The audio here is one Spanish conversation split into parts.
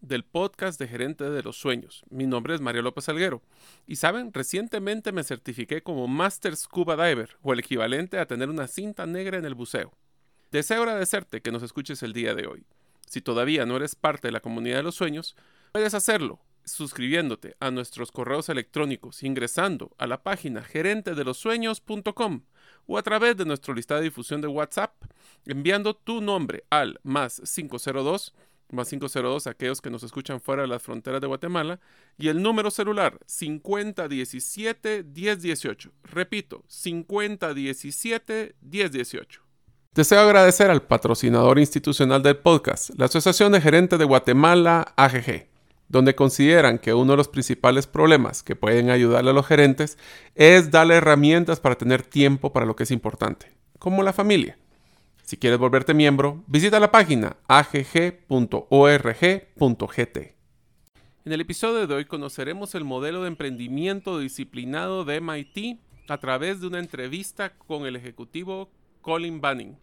del podcast de Gerente de los Sueños. Mi nombre es Mario López Alguero. Y saben, recientemente me certifiqué como Master Scuba Diver, o el equivalente a tener una cinta negra en el buceo. Deseo agradecerte que nos escuches el día de hoy. Si todavía no eres parte de la comunidad de los sueños, puedes hacerlo suscribiéndote a nuestros correos electrónicos ingresando a la página gerentedelosueños.com o a través de nuestro listado de difusión de WhatsApp enviando tu nombre al más 502 más 502 aquellos que nos escuchan fuera de las fronteras de Guatemala, y el número celular 5017-1018. Repito, 5017-1018. Deseo agradecer al patrocinador institucional del podcast, la Asociación de Gerentes de Guatemala, AGG, donde consideran que uno de los principales problemas que pueden ayudarle a los gerentes es darle herramientas para tener tiempo para lo que es importante, como la familia. Si quieres volverte miembro, visita la página agg.org.gt. En el episodio de hoy conoceremos el modelo de emprendimiento disciplinado de MIT a través de una entrevista con el ejecutivo Colin Banning.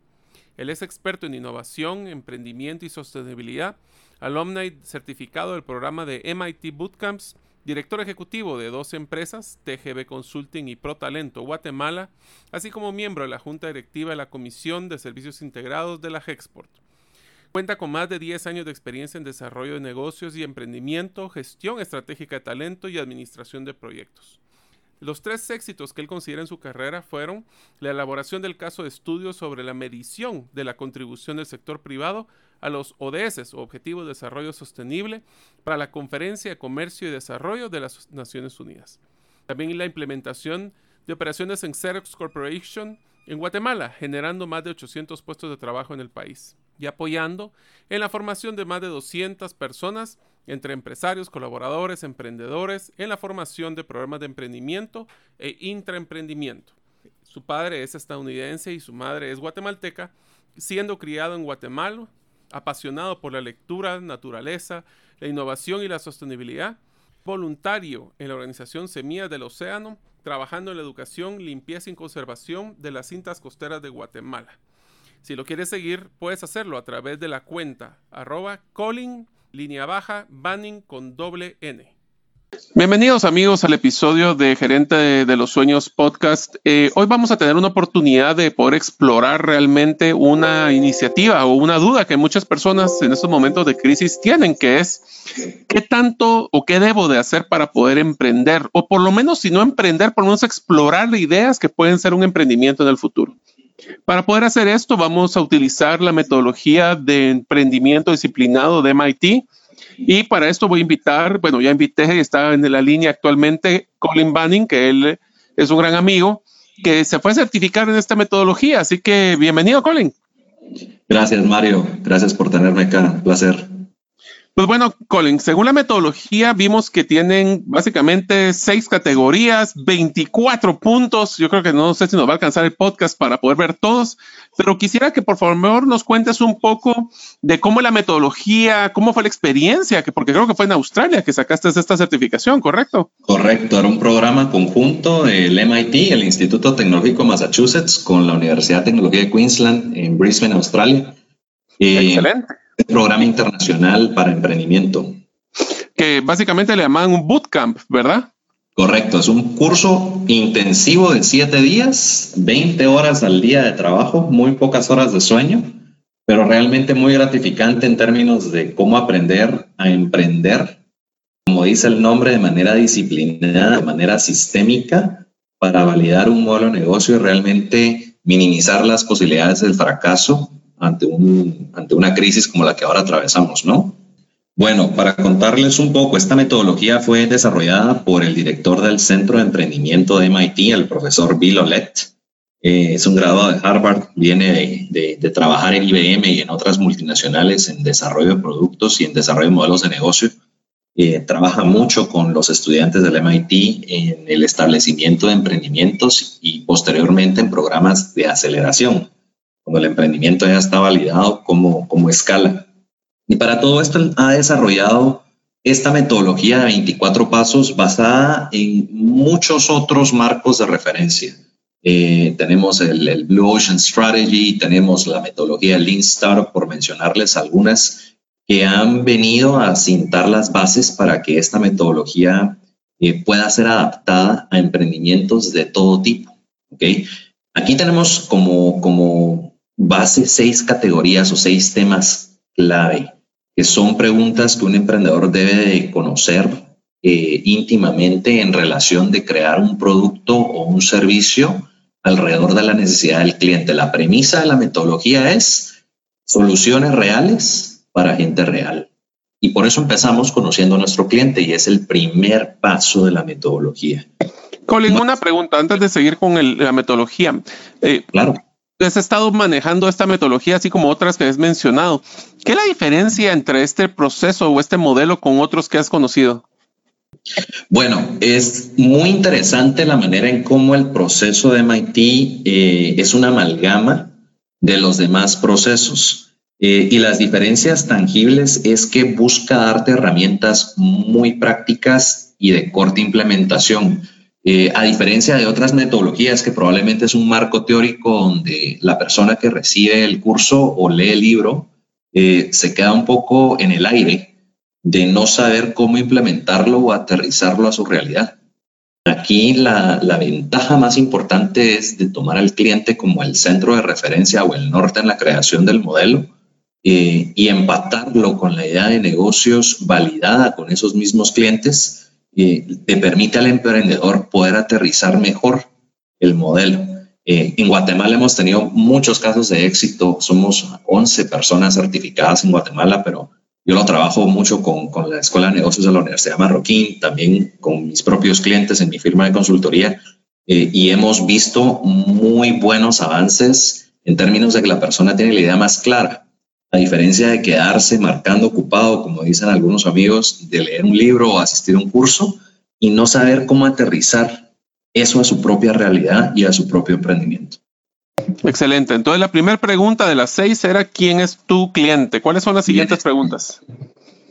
Él es experto en innovación, emprendimiento y sostenibilidad, alumni certificado del programa de MIT Bootcamps director ejecutivo de dos empresas, TGB Consulting y ProTalento Guatemala, así como miembro de la Junta Directiva de la Comisión de Servicios Integrados de la Hexport. Cuenta con más de 10 años de experiencia en desarrollo de negocios y emprendimiento, gestión estratégica de talento y administración de proyectos. Los tres éxitos que él considera en su carrera fueron la elaboración del caso de estudio sobre la medición de la contribución del sector privado a los ODS Objetivos de Desarrollo Sostenible para la Conferencia de Comercio y Desarrollo de las Naciones Unidas. También la implementación de operaciones en Xerox Corporation en Guatemala, generando más de 800 puestos de trabajo en el país y apoyando en la formación de más de 200 personas entre empresarios, colaboradores, emprendedores, en la formación de programas de emprendimiento e intraemprendimiento. Su padre es estadounidense y su madre es guatemalteca, siendo criado en Guatemala, apasionado por la lectura, naturaleza, la innovación y la sostenibilidad, voluntario en la organización Semillas del Océano, trabajando en la educación, limpieza y conservación de las cintas costeras de Guatemala. Si lo quieres seguir, puedes hacerlo a través de la cuenta arroba Colin línea baja Banning con doble N. Bienvenidos amigos al episodio de Gerente de, los Sueños Podcast. Eh, hoy vamos a tener una oportunidad de poder explorar realmente una iniciativa o una duda que muchas personas en estos momentos de crisis tienen, que es qué tanto o qué debo de hacer para poder emprender o por lo menos si no emprender, por lo menos explorar ideas que pueden ser un emprendimiento en el futuro. Para poder hacer esto vamos a utilizar la metodología de emprendimiento disciplinado de MIT y para esto voy a invitar, bueno, ya invité, está en la línea actualmente Colin Banning, que él es un gran amigo, que se fue a certificar en esta metodología. Así que bienvenido, Colin. Gracias, Mario. Gracias por tenerme acá. Un placer. Pues bueno, Colin, según la metodología vimos que tienen básicamente seis categorías, 24 puntos. Yo creo que no sé si nos va a alcanzar el podcast para poder ver todos, pero quisiera que por favor nos cuentes un poco de cómo la metodología, cómo fue la experiencia, que porque creo que fue en Australia que sacaste esta certificación, ¿correcto? Correcto, era un programa conjunto del MIT, el Instituto Tecnológico Massachusetts, con la Universidad de Tecnología de Queensland en Brisbane, Australia. Excelente programa internacional para emprendimiento. Que básicamente le llaman un bootcamp, ¿verdad? Correcto, es un curso intensivo de siete días, 20 horas al día de trabajo, muy pocas horas de sueño, pero realmente muy gratificante en términos de cómo aprender a emprender, como dice el nombre, de manera disciplinada, de manera sistémica, para validar un modelo de negocio y realmente minimizar las posibilidades del fracaso ante, un, ante una crisis como la que ahora atravesamos, ¿no? Bueno, para contarles un poco, esta metodología fue desarrollada por el director del Centro de Emprendimiento de MIT, el profesor Bill Olet. Eh, es un graduado de Harvard, viene de, de, trabajar en IBM y en otras multinacionales en desarrollo de productos y en desarrollo de modelos de negocio. eh, trabaja mucho con los estudiantes del MIT en el establecimiento de emprendimientos y posteriormente en programas de aceleración, cuando el emprendimiento ya está validado como, como escala. Y para todo esto ha desarrollado esta metodología de 24 pasos basada en muchos otros marcos de referencia. Eh, tenemos el, Blue Ocean Strategy, tenemos la metodología Lean Startup, por mencionarles algunas, que han venido a cintar las bases para que esta metodología eh, pueda ser adaptada a emprendimientos de todo tipo. ¿okay? Aquí tenemos como, como base seis categorías o seis temas clave que son preguntas que un emprendedor debe de conocer eh, íntimamente en relación de crear un producto o un servicio alrededor de la necesidad del cliente. La premisa de la metodología es soluciones reales para gente real. Y por eso empezamos conociendo a nuestro cliente y es el primer paso de la metodología. Colin, una pregunta antes de seguir con la metodología. Eh, claro has estado manejando esta metodología, así como otras que has mencionado. ¿Qué es la diferencia entre este proceso o este modelo con otros que has conocido? Bueno, es muy interesante la manera en cómo el proceso de MIT eh, es una amalgama de los demás procesos. Eh, y las diferencias tangibles es que busca darte herramientas muy prácticas y de corta implementación. Eh, a diferencia de otras metodologías que probablemente es un marco teórico donde la persona que recibe el curso o lee el libro eh, se queda un poco en el aire de no saber cómo implementarlo o aterrizarlo a su realidad. Aquí la, ventaja más importante es de tomar al cliente como el centro de referencia o el norte en la creación del modelo eh, y empatarlo con la idea de negocios validada con esos mismos clientes eh, te permite al emprendedor poder aterrizar mejor el modelo. Eh, en Guatemala hemos tenido muchos casos de éxito. Somos 11 personas certificadas en Guatemala, pero yo lo trabajo mucho con, con la Escuela de Negocios de la Universidad Marroquín, también con mis propios clientes en mi firma de consultoría. Eh, y hemos visto muy buenos avances en términos de que la persona tiene la idea más clara a diferencia de quedarse marcando ocupado, como dicen algunos amigos, de leer un libro o asistir a un curso y no saber cómo aterrizar eso a su propia realidad y a su propio emprendimiento. Excelente. Entonces, la primera pregunta de las seis era, ¿quién es tu cliente? ¿Cuáles son las siguientes preguntas?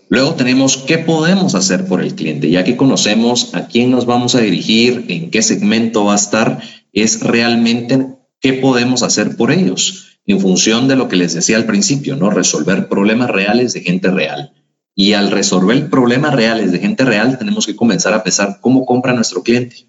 Luego tenemos qué podemos hacer por el cliente, ya que conocemos a quién nos vamos a dirigir, en qué segmento va a estar, es realmente qué podemos hacer por ellos en función de lo que les decía al principio, ¿no? Resolver problemas reales de gente real. Y al resolver problemas reales de gente real, tenemos que comenzar a pensar cómo compra nuestro cliente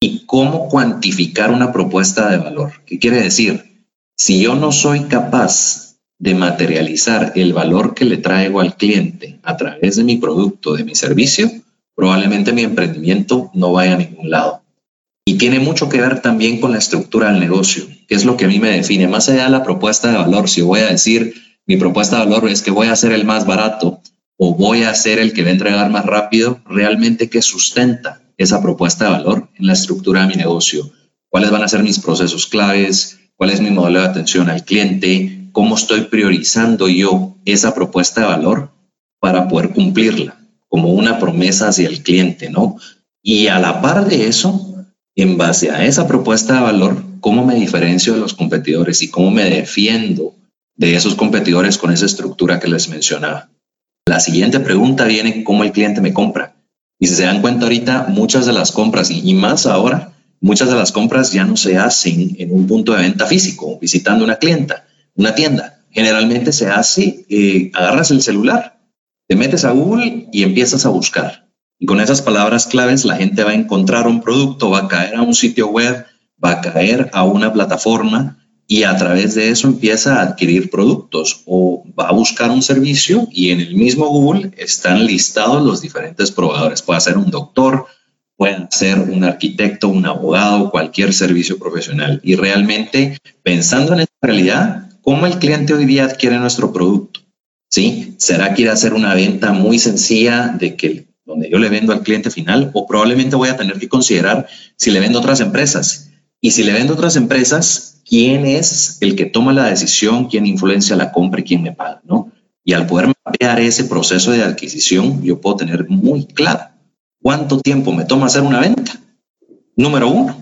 y cómo cuantificar una propuesta de valor. ¿Qué quiere decir? Si yo no soy capaz de materializar el valor que le traigo al cliente a través de mi producto, de mi servicio, probablemente mi emprendimiento no vaya a ningún lado. Y tiene mucho que ver también con la estructura del negocio, que es lo que a mí me define. Más allá de la propuesta de valor, si voy a decir mi propuesta de valor es que voy a ser el más barato o voy a ser el que va a entregar más rápido, realmente qué sustenta esa propuesta de valor en la estructura de mi negocio. ¿Cuáles van a ser mis procesos claves? ¿Cuál es mi modelo de atención al cliente? ¿Cómo estoy priorizando yo esa propuesta de valor para poder cumplirla como una promesa hacia el cliente, ¿no? Y a la par de eso, en base a esa propuesta de valor, cómo me diferencio de los competidores y cómo me defiendo de esos competidores con esa estructura que les mencionaba. La siguiente pregunta viene, ¿cómo el cliente me compra? Y si se dan cuenta ahorita, muchas de las compras, y, más ahora, muchas de las compras ya no se hacen en un punto de venta físico, visitando una clienta, una tienda. Generalmente se hace, eh, agarras el celular, te metes a Google y empiezas a buscar. Y con esas palabras claves la gente va a encontrar un producto, va a caer a un sitio web, va a caer a una plataforma y a través de eso empieza a adquirir productos o va a buscar un servicio y en el mismo Google están listados los diferentes proveedores. Puede ser un doctor, puede ser un arquitecto, un abogado, cualquier servicio profesional. Y realmente pensando en esta realidad, ¿cómo el cliente hoy día adquiere nuestro producto? ¿Sí? ¿Será que ir a hacer una venta muy sencilla de que donde yo le vendo al cliente final, o probablemente voy a tener que considerar si le vendo a otras empresas. Y si le vendo a otras empresas, ¿quién es el que toma la decisión, quién influencia la compra y quién me paga? ¿no? Y al poder mapear ese proceso de adquisición, yo puedo tener muy claro cuánto tiempo me toma hacer una venta, número uno,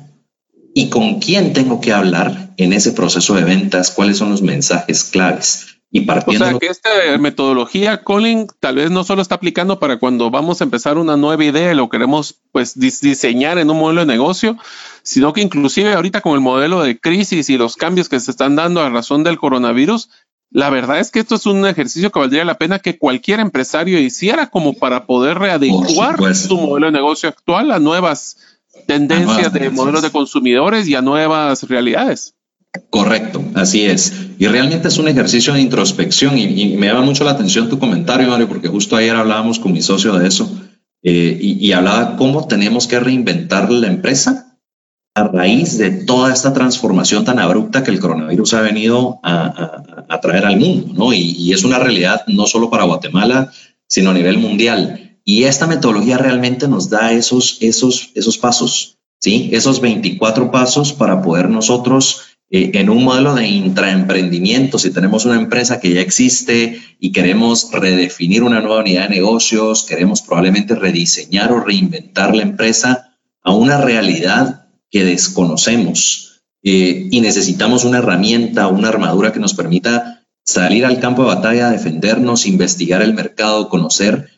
y con quién tengo que hablar en ese proceso de ventas, cuáles son los mensajes claves. Y partiendo o sea, que esta metodología, Colin, tal vez no solo está aplicando para cuando vamos a empezar una nueva idea y lo queremos pues diseñar en un modelo de negocio, sino que inclusive ahorita con el modelo de crisis y los cambios que se están dando a razón del coronavirus, la verdad es que esto es un ejercicio que valdría la pena que cualquier empresario hiciera como para poder readecuar su modelo de negocio actual a nuevas tendencias de modelos de consumidores y a nuevas realidades. Correcto, así es. Y realmente es un ejercicio de introspección y, me llama mucho la atención tu comentario, Mario, porque justo ayer hablábamos con mi socio de eso eh, y, hablaba cómo tenemos que reinventar la empresa a raíz de toda esta transformación tan abrupta que el coronavirus ha venido a, traer al mundo, ¿no? Y, y, es una realidad no solo para Guatemala, sino a nivel mundial. Y esta metodología realmente nos da esos, esos, esos pasos, ¿sí? Esos 24 pasos para poder nosotros eh, en un modelo de intraemprendimiento, si tenemos una empresa que ya existe y queremos redefinir una nueva unidad de negocios, queremos probablemente rediseñar o reinventar la empresa a una realidad que desconocemos eh, y necesitamos una herramienta, una armadura que nos permita salir al campo de batalla, defendernos, investigar el mercado, conocer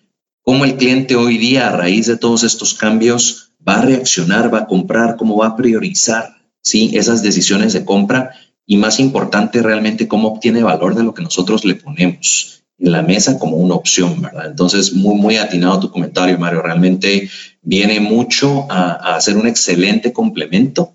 cómo el cliente hoy día a raíz de todos estos cambios va a reaccionar, va a comprar, cómo va a priorizar ¿sí? esas decisiones de compra y más importante realmente cómo obtiene valor de lo que nosotros le ponemos en la mesa como una opción, ¿verdad? Entonces, muy, muy atinado tu comentario, Mario. Realmente viene mucho a, hacer un excelente complemento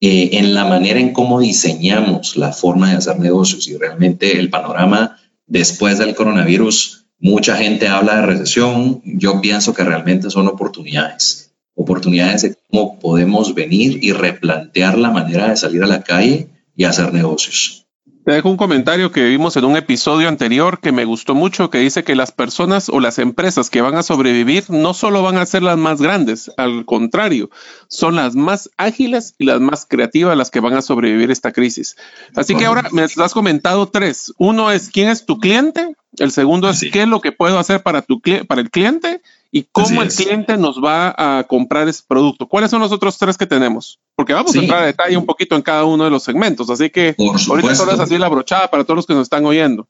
eh, en la manera en cómo diseñamos la forma de hacer negocios y realmente el panorama después del coronavirus, mucha gente habla de recesión, yo pienso que realmente son oportunidades oportunidades de cómo podemos venir y replantear la manera de salir a la calle y hacer negocios. Te dejo un comentario que vimos en un episodio anterior que me gustó mucho, que dice que las personas o las empresas que van a sobrevivir no solo van a ser las más grandes, al contrario, son las más ágiles y las más creativas las que van a sobrevivir esta crisis. Así que ahora me has comentado tres. Uno es quién es tu cliente, el segundo es qué es lo que puedo hacer para, tu, para el cliente y cómo el cliente nos va a comprar ese producto. ¿Cuáles son los otros tres que tenemos? Porque vamos a entrar a detalle un poquito en cada uno de los segmentos, así que ahorita solo es así la brochada para todos los que nos están oyendo.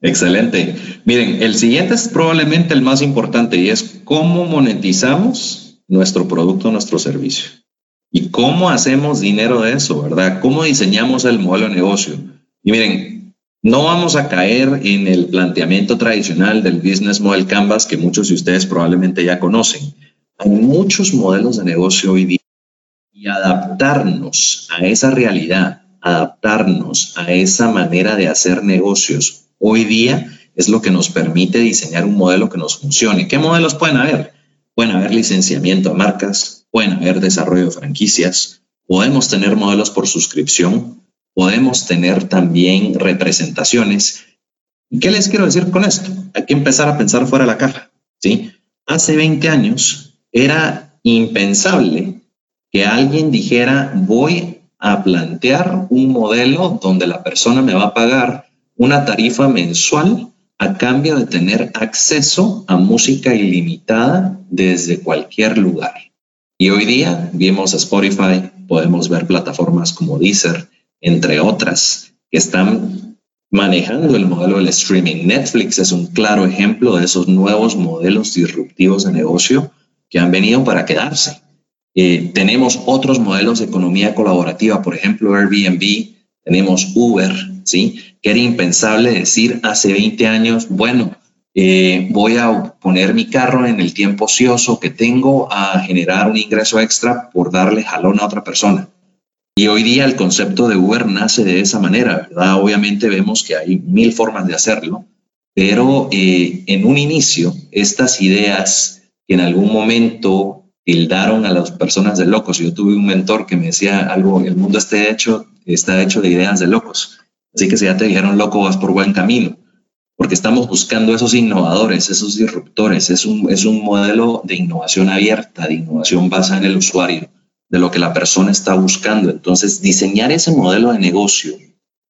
Excelente. Miren, el siguiente es probablemente el más importante y es cómo monetizamos nuestro producto, nuestro servicio. Y cómo hacemos dinero de eso, ¿verdad? ¿Cómo diseñamos el modelo de negocio? Y miren, no vamos a caer en el planteamiento tradicional del Business Model Canvas que muchos de ustedes probablemente ya conocen. Hay muchos modelos de negocio hoy día y adaptarnos a esa realidad, adaptarnos a esa manera de hacer negocios hoy día es lo que nos permite diseñar un modelo que nos funcione. ¿Qué modelos pueden haber? Pueden haber licenciamiento a marcas, pueden haber desarrollo de franquicias, podemos tener modelos por suscripción, podemos tener también representaciones. ¿Y qué les quiero decir con esto? Hay que empezar a pensar fuera de la caja. ¿sí? Hace 20 años era impensable que alguien dijera voy a plantear un modelo donde la persona me va a pagar una tarifa mensual a cambio de tener acceso a música ilimitada desde cualquier lugar. Y hoy día vimos Spotify, podemos ver plataformas como Deezer, entre otras, que están manejando el modelo del streaming. Netflix es un claro ejemplo de esos nuevos modelos disruptivos de negocio que han venido para quedarse. Eh, tenemos otros modelos de economía colaborativa, por ejemplo, Airbnb, tenemos Uber, ¿sí? Que era impensable decir hace 20 años, bueno, eh, voy a poner mi carro en el tiempo ocioso que tengo a generar un ingreso extra por darle jalón a otra persona. Y hoy día el concepto de Uber nace de esa manera, ¿verdad? Obviamente vemos que hay mil formas de hacerlo, pero eh, en un inicio, estas ideas que en algún momento tildaron a las personas de locos, yo tuve un mentor que me decía algo, el mundo está hecho, está hecho de ideas de locos, así que si ya te dijeron loco, vas por buen camino, porque estamos buscando esos innovadores, esos disruptores, es un, es un modelo de innovación abierta, de innovación basada en el usuario de lo que la persona está buscando. Entonces, diseñar ese modelo de negocio,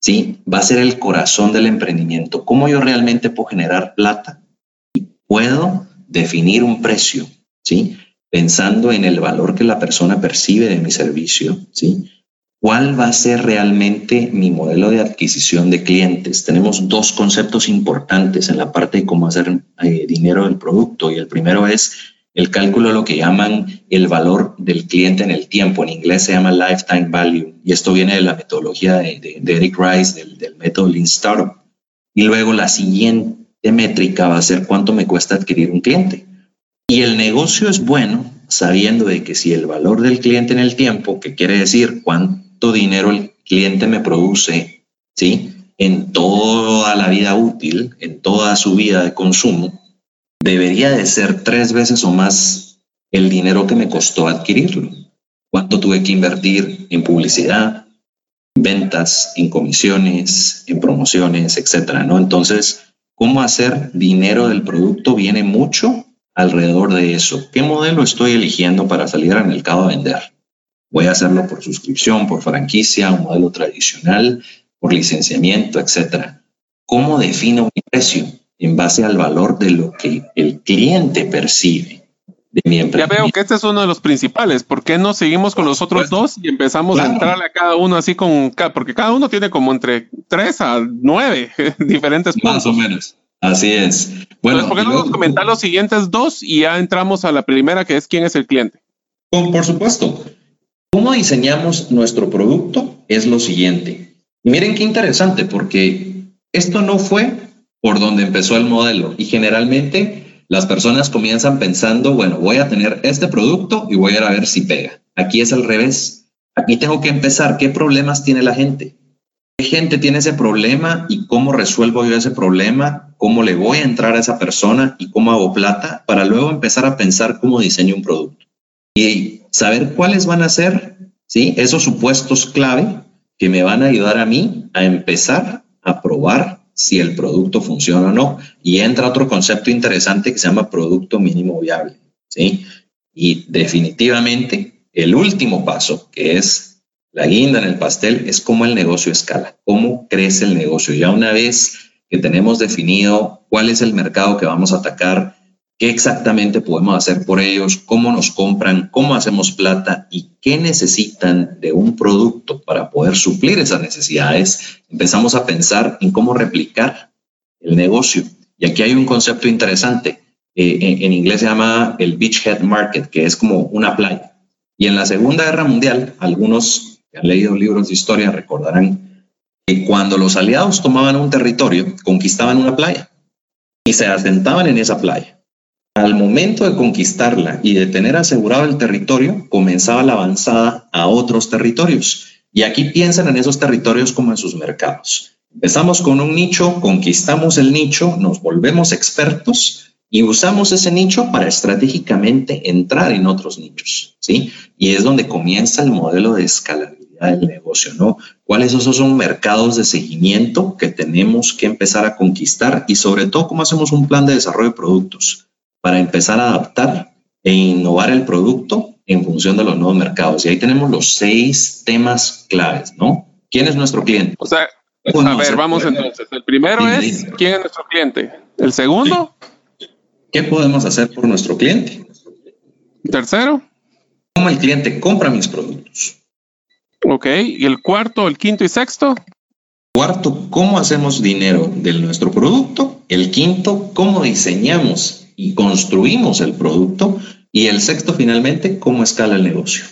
¿sí? Va a ser el corazón del emprendimiento. ¿Cómo yo realmente puedo generar plata? Y puedo definir un precio, ¿sí? Pensando en el valor que la persona percibe de mi servicio, ¿sí? ¿Cuál va a ser realmente mi modelo de adquisición de clientes? Tenemos dos conceptos importantes en la parte de cómo hacer eh, dinero del producto y el primero es el cálculo de lo que llaman el valor del cliente en el tiempo. En inglés se llama lifetime value y esto viene de la metodología de, Eric Rice, del, del, método Lean Startup. Y luego la siguiente métrica va a ser cuánto me cuesta adquirir un cliente. Y el negocio es bueno sabiendo de que si el valor del cliente en el tiempo, que quiere decir cuánto dinero el cliente me produce, ¿sí? En toda la vida útil, en toda su vida de consumo, debería de ser tres veces o más el dinero que me costó adquirirlo. ¿Cuánto tuve que invertir en publicidad, en ventas, en comisiones, en promociones, etcétera? ¿no? Entonces, cómo hacer dinero del producto viene mucho alrededor de eso. ¿Qué modelo estoy eligiendo para salir al mercado a vender? Voy a hacerlo por suscripción, por franquicia, un modelo tradicional, por licenciamiento, etcétera. ¿Cómo defino mi precio? En base al valor de lo que el cliente percibe de mi empresa. Ya veo que este es uno de los principales. ¿Por qué no seguimos con los otros dos y empezamos a entrarle a cada uno así con, porque cada uno tiene como entre tres a nueve diferentes puntos. Más o menos. Así es. Bueno, ¿por qué no nos comentar los siguientes dos y ya entramos a la primera que es quién es el cliente? por supuesto. ¿Cómo diseñamos nuestro producto? Es lo siguiente. miren qué interesante, porque esto no fue por donde empezó el modelo. Y generalmente las personas comienzan pensando, bueno, voy a tener este producto y voy a ver si pega. Aquí es al revés. Aquí tengo que empezar. ¿Qué problemas tiene la gente? ¿Qué gente tiene ese problema y cómo resuelvo yo ese problema? ¿Cómo le voy a entrar a esa persona y cómo hago plata? Para luego empezar a pensar cómo diseño un producto. Y saber cuáles van a ser ¿sí? esos supuestos clave que me van a ayudar a mí a empezar a probar si el producto funciona o no. Y entra otro concepto interesante que se llama producto mínimo viable. ¿sí? Y definitivamente el último paso, que es la guinda en el pastel, es cómo el negocio escala, cómo crece el negocio. Ya una vez que tenemos definido cuál es el mercado que vamos a atacar, qué exactamente podemos hacer por ellos, cómo nos compran, cómo hacemos plata y qué necesitan de un producto para poder suplir esas necesidades, empezamos a pensar en cómo replicar el negocio. Y aquí hay un concepto interesante. Eh, en, inglés se llama el beachhead market, que es como una playa. Y en la Segunda Guerra Mundial, algunos que han leído libros de historia recordarán que cuando los aliados tomaban un territorio, conquistaban una playa y se asentaban en esa playa al momento de conquistarla y de tener asegurado el territorio, comenzaba la avanzada a otros territorios. Y aquí piensan en esos territorios como en sus mercados. Empezamos con un nicho, conquistamos el nicho, nos volvemos expertos y usamos ese nicho para estratégicamente entrar en otros nichos, ¿sí? Y es donde comienza el modelo de escalabilidad del negocio, ¿no? ¿Cuáles esos son mercados de seguimiento que tenemos que empezar a conquistar y sobre todo cómo hacemos un plan de desarrollo de productos? Para empezar a adaptar e innovar el producto en función de los nuevos mercados. Y ahí tenemos los seis temas claves, ¿no? ¿Quién es nuestro cliente? O sea, a ver, vamos entonces. El primero es, ¿quién es nuestro cliente? El segundo, ¿qué podemos hacer por nuestro cliente? Tercero, ¿cómo el cliente compra mis productos? Ok, ¿y el cuarto, el quinto y sexto? Cuarto, ¿cómo hacemos dinero de nuestro producto? El quinto, ¿cómo diseñamos y construimos el producto. Y el sexto, finalmente, cómo escala el negocio.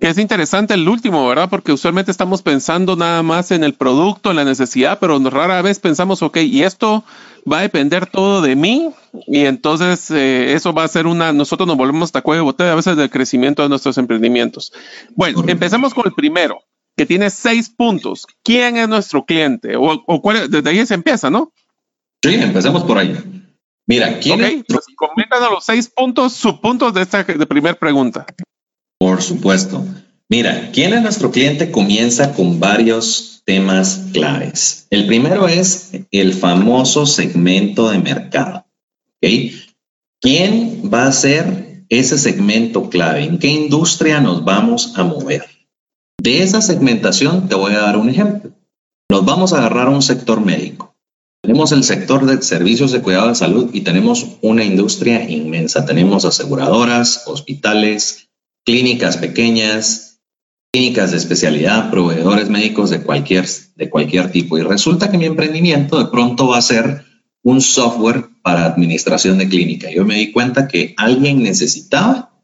Es interesante el último, ¿verdad? Porque usualmente estamos pensando nada más en el producto, en la necesidad, pero rara vez pensamos, ok, y esto va a depender todo de mí, y entonces eh, eso va a ser una, nosotros nos volvemos cuello de botella a veces del crecimiento de nuestros emprendimientos. Bueno, empecemos con el primero, que tiene seis puntos. ¿Quién es nuestro cliente? O, o cuál, desde ahí se empieza, ¿no? Sí, empecemos por ahí. Mira, ¿quién okay, es? a los seis puntos, subpuntos de esta de primera pregunta. Por supuesto. Mira, ¿quién es nuestro cliente? Comienza con varios temas claves. El primero es el famoso segmento de mercado. ¿Quién va a ser ese segmento clave? ¿En qué industria nos vamos a mover? De esa segmentación te voy a dar un ejemplo. Nos vamos a agarrar a un sector médico. Tenemos el sector de servicios de cuidado de salud y tenemos una industria inmensa. Tenemos aseguradoras, hospitales, clínicas pequeñas, clínicas de especialidad, proveedores médicos de cualquier, de cualquier tipo. Y resulta que mi emprendimiento de pronto va a ser un software para administración de clínica. Yo me di cuenta que alguien necesitaba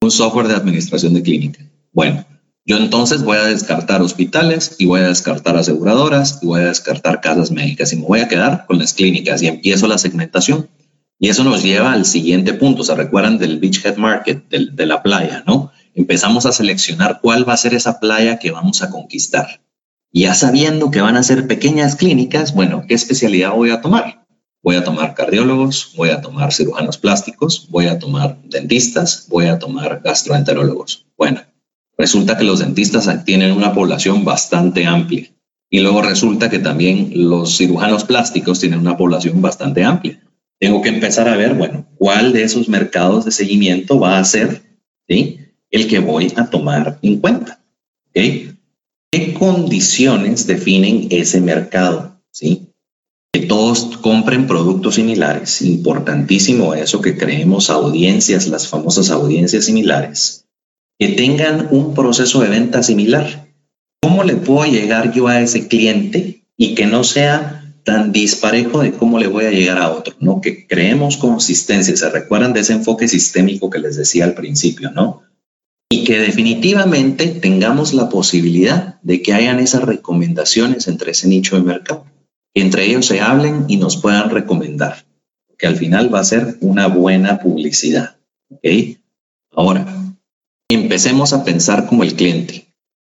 un software de administración de clínica. Bueno, yo entonces voy a descartar hospitales y voy a descartar aseguradoras y voy a descartar casas médicas y me voy a quedar con las clínicas y empiezo la segmentación. Y eso nos lleva al siguiente punto. ¿Se recuerdan del Beachhead Market, de la playa, no? Empezamos a seleccionar cuál va a ser esa playa que vamos a conquistar. Ya sabiendo que van a ser pequeñas clínicas, bueno, ¿qué especialidad voy a tomar? Voy a tomar cardiólogos, voy a tomar cirujanos plásticos, voy a tomar dentistas, voy a tomar gastroenterólogos. Bueno, Resulta que los dentistas tienen una población bastante amplia y luego resulta que también los cirujanos plásticos tienen una población bastante amplia. Tengo que empezar a ver, bueno, cuál de esos mercados de seguimiento va a ser ¿sí? el que voy a tomar en cuenta. ¿Qué condiciones definen ese mercado? ¿sí? Que todos compren productos similares. Importantísimo eso que creemos audiencias, las famosas audiencias similares que tengan un proceso de venta similar. ¿Cómo le puedo llegar yo a ese cliente y que no sea tan disparejo de cómo le voy a llegar a otro, ¿no? Que creemos consistencia, se recuerdan de ese enfoque sistémico que les decía al principio, ¿no? Y que definitivamente tengamos la posibilidad de que hayan esas recomendaciones entre ese nicho de mercado, que entre ellos se hablen y nos puedan recomendar, que al final va a ser una buena publicidad, ¿ok? Ahora, empecemos a pensar como el cliente.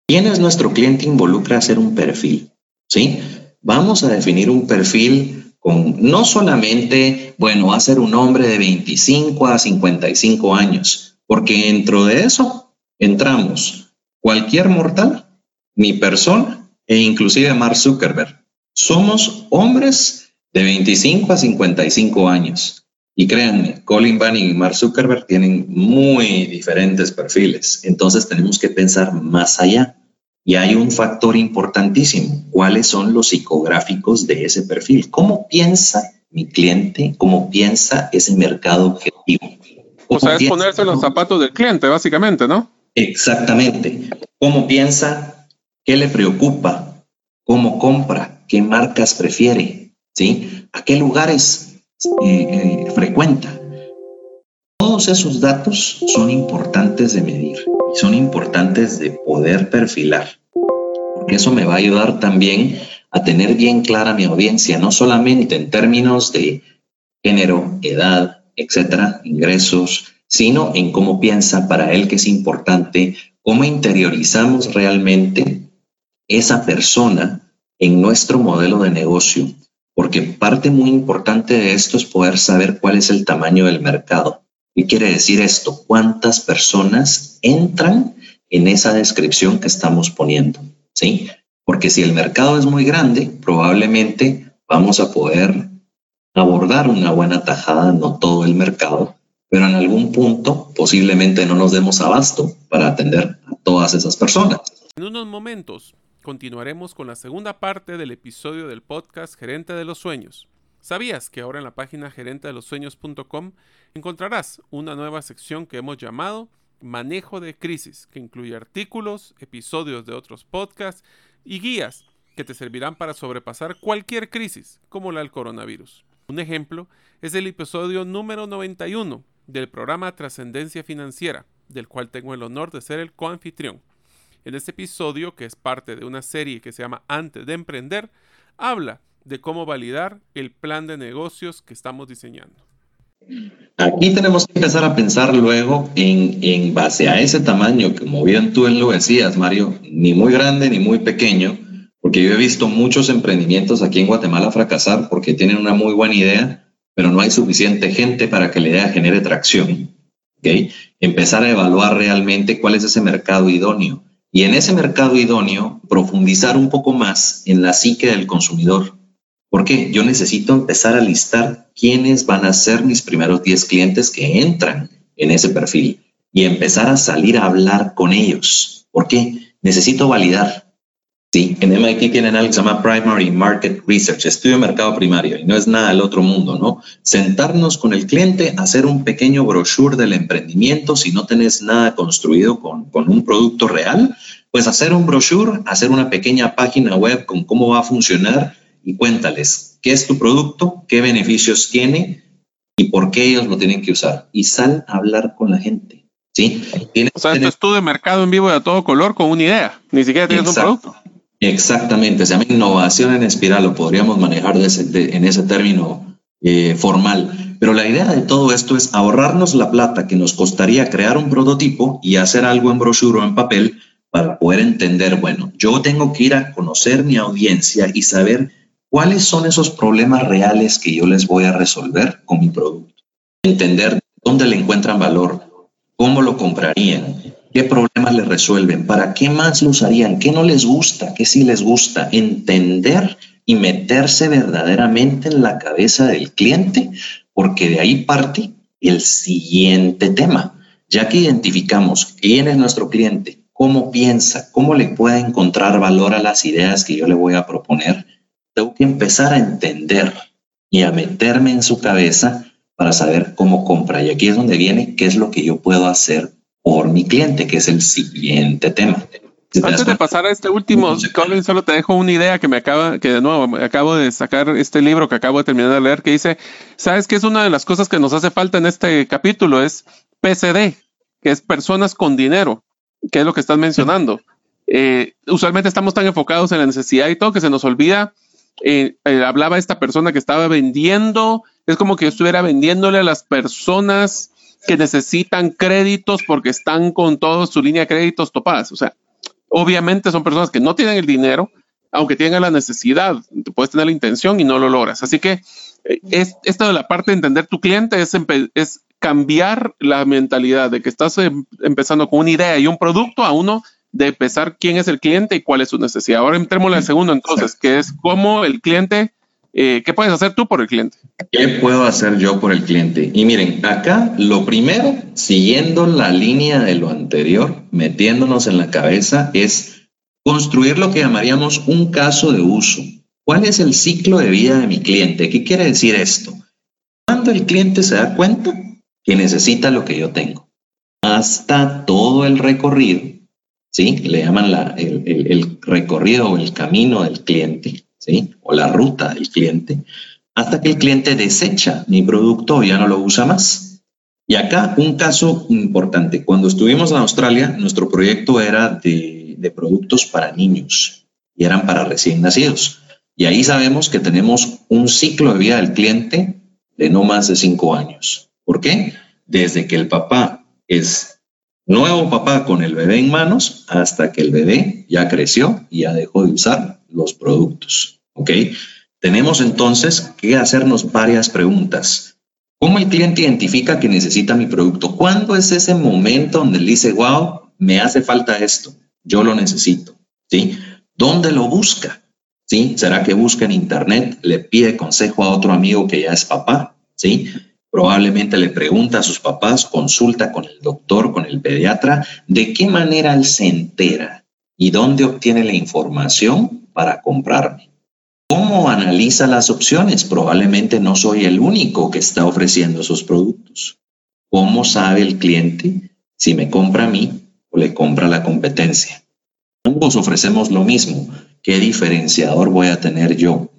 ¿Quién es nuestro cliente? Involucra hacer un perfil, ¿sí? Vamos a definir un perfil con no solamente, bueno, va a ser un hombre de 25 a 55 años, porque dentro de eso entramos cualquier mortal, mi persona e inclusive Mark Zuckerberg. Somos hombres de 25 a 55 años. Y créanme, Colin Banning y Mark Zuckerberg tienen muy diferentes perfiles. Entonces tenemos que pensar más allá. Y hay un factor importantísimo. ¿Cuáles son los psicográficos de ese perfil? ¿Cómo piensa mi cliente? ¿Cómo piensa ese mercado objetivo? O sea, es ponerse los zapatos del cliente, básicamente, ¿no? Exactamente. ¿Cómo piensa? ¿Qué le preocupa? ¿Cómo compra? ¿Qué marcas prefiere? ¿Sí? ¿A qué lugares eh, frecuenta. Todos esos datos son importantes de medir y son importantes de poder perfilar, porque eso me va a ayudar también a tener bien clara mi audiencia, no solamente en términos de género, edad, etcétera, ingresos, sino en cómo piensa para él que es importante, cómo interiorizamos realmente esa persona en nuestro modelo de negocio porque parte muy importante de esto es poder saber cuál es el tamaño del mercado. ¿Qué quiere decir esto? ¿Cuántas personas entran en esa descripción que estamos poniendo? ¿Sí? Porque si el mercado es muy grande, probablemente vamos a poder abordar una buena tajada, no todo el mercado, pero en algún punto posiblemente no nos demos abasto para atender a todas esas personas. En unos momentos continuaremos con la segunda parte del episodio del podcast Gerente de los Sueños. ¿Sabías que ahora en la página gerentedelosueños.com encontrarás una nueva sección que hemos llamado Manejo de Crisis, que incluye artículos, episodios de otros podcasts y guías que te servirán para sobrepasar cualquier crisis, como la del coronavirus? Un ejemplo es el episodio número 91 del programa Trascendencia Financiera, del cual tengo el honor de ser el coanfitrión. En este episodio, que es parte de una serie que se llama Antes de Emprender, habla de cómo validar el plan de negocios que estamos diseñando. Aquí tenemos que empezar a pensar luego en, en base a ese tamaño, como bien tú lo decías, Mario, ni muy grande ni muy pequeño, porque yo he visto muchos emprendimientos aquí en Guatemala fracasar porque tienen una muy buena idea, pero no hay suficiente gente para que la idea genere tracción. ¿okay? Empezar a evaluar realmente cuál es ese mercado idóneo y en ese mercado idóneo profundizar un poco más en la psique del consumidor. Porque yo necesito empezar a listar quiénes van a ser mis primeros 10 clientes que entran en ese perfil y empezar a salir a hablar con ellos. ¿Por qué? Necesito validar. Sí, en MIT tienen algo que se llama Primary Market Research, estudio de mercado primario, y no es nada del otro mundo, ¿no? Sentarnos con el cliente, hacer un pequeño brochure del emprendimiento, si no tenés nada construido con, con un producto real, pues hacer un brochure, hacer una pequeña página web con cómo va a funcionar y cuéntales qué es tu producto, qué beneficios tiene y por qué ellos lo tienen que usar. Y sal a hablar con la gente. ¿sí? o sea, esto es tú de mercado en vivo de todo color con una idea, ni siquiera tienes un producto. Exactamente, se llama innovación en espiral, lo podríamos manejar en ese término eh, formal. Pero la idea de todo esto es ahorrarnos la plata que nos costaría crear un prototipo y hacer algo en brochure o en papel para poder entender, bueno, yo tengo que ir a conocer mi audiencia y saber cuáles son esos problemas reales que yo les voy a resolver con mi producto. Entender dónde le encuentran valor, cómo lo comprarían, ¿Qué problemas le resuelven? ¿Para qué más lo usarían? ¿Qué no les gusta? ¿Qué sí les gusta? Entender y meterse verdaderamente en la cabeza del cliente, porque de ahí parte el siguiente tema. Ya que identificamos quién es nuestro cliente, cómo piensa, cómo le puede encontrar valor a las ideas que yo le voy a proponer, tengo que empezar a entender y a meterme en su cabeza para saber cómo compra. Y aquí es donde viene qué es lo que yo puedo hacer por mi cliente, que es el siguiente tema. Antes de pasar a este último, Colin, solo te dejo una idea que me acaba, que de nuevo acabo de sacar este libro que acabo de terminar de leer, que dice, ¿sabes qué es una de las cosas que nos hace falta en este capítulo? Es PCD, que es personas con dinero, que es lo que estás mencionando. Eh, usualmente estamos tan enfocados en la necesidad y todo que se nos olvida. Eh, eh, hablaba esta persona que estaba vendiendo, es como que yo estuviera vendiéndole a las personas que necesitan créditos porque están con toda su línea de créditos topadas. O sea, obviamente son personas que no tienen el dinero, aunque tengan la necesidad, puedes tener la intención y no lo logras. Así que eh, es, esta de la parte de entender tu cliente es, es cambiar la mentalidad de que estás em, empezando con una idea y un producto a uno de empezar quién es el cliente y cuál es su necesidad. Ahora entremos al segundo entonces, que es cómo el cliente eh, ¿Qué puedes hacer tú por el cliente? ¿Qué puedo hacer yo por el cliente? Y miren, acá lo primero, siguiendo la línea de lo anterior, metiéndonos en la cabeza, es construir lo que llamaríamos un caso de uso. ¿Cuál es el ciclo de vida de mi cliente? ¿Qué quiere decir esto? Cuando el cliente se da cuenta que necesita lo que yo tengo, hasta todo el recorrido, ¿sí? Le llaman el recorrido o el camino del cliente o la ruta del cliente, hasta que el cliente desecha mi producto o ya no lo usa más. Y acá un caso importante. Cuando estuvimos en Australia, nuestro proyecto era de, de productos para niños y eran para recién nacidos. Y ahí sabemos que tenemos un ciclo de vida del cliente de no más de cinco años. ¿Por qué? Desde que el papá es nuevo papá con el bebé en manos hasta que el bebé ya creció y ya dejó de usar los productos. ¿Ok? Tenemos entonces que hacernos varias preguntas. ¿Cómo el cliente identifica que necesita mi producto? ¿Cuándo es ese momento donde él dice, wow, me hace falta esto, yo lo necesito? ¿Sí? ¿Dónde lo busca? ¿Sí? ¿Será que busca en internet, le pide consejo a otro amigo que ya es papá? ¿Sí? Probablemente le pregunta a sus papás, consulta con el doctor, con el pediatra, de qué manera él se entera y dónde obtiene la información para comprarme. ¿Cómo analiza las opciones? Probablemente no soy el único que está ofreciendo esos productos. ¿Cómo sabe el cliente si me compra a mí o le compra la competencia? Ambos ofrecemos lo mismo. ¿Qué diferenciador voy a tener yo?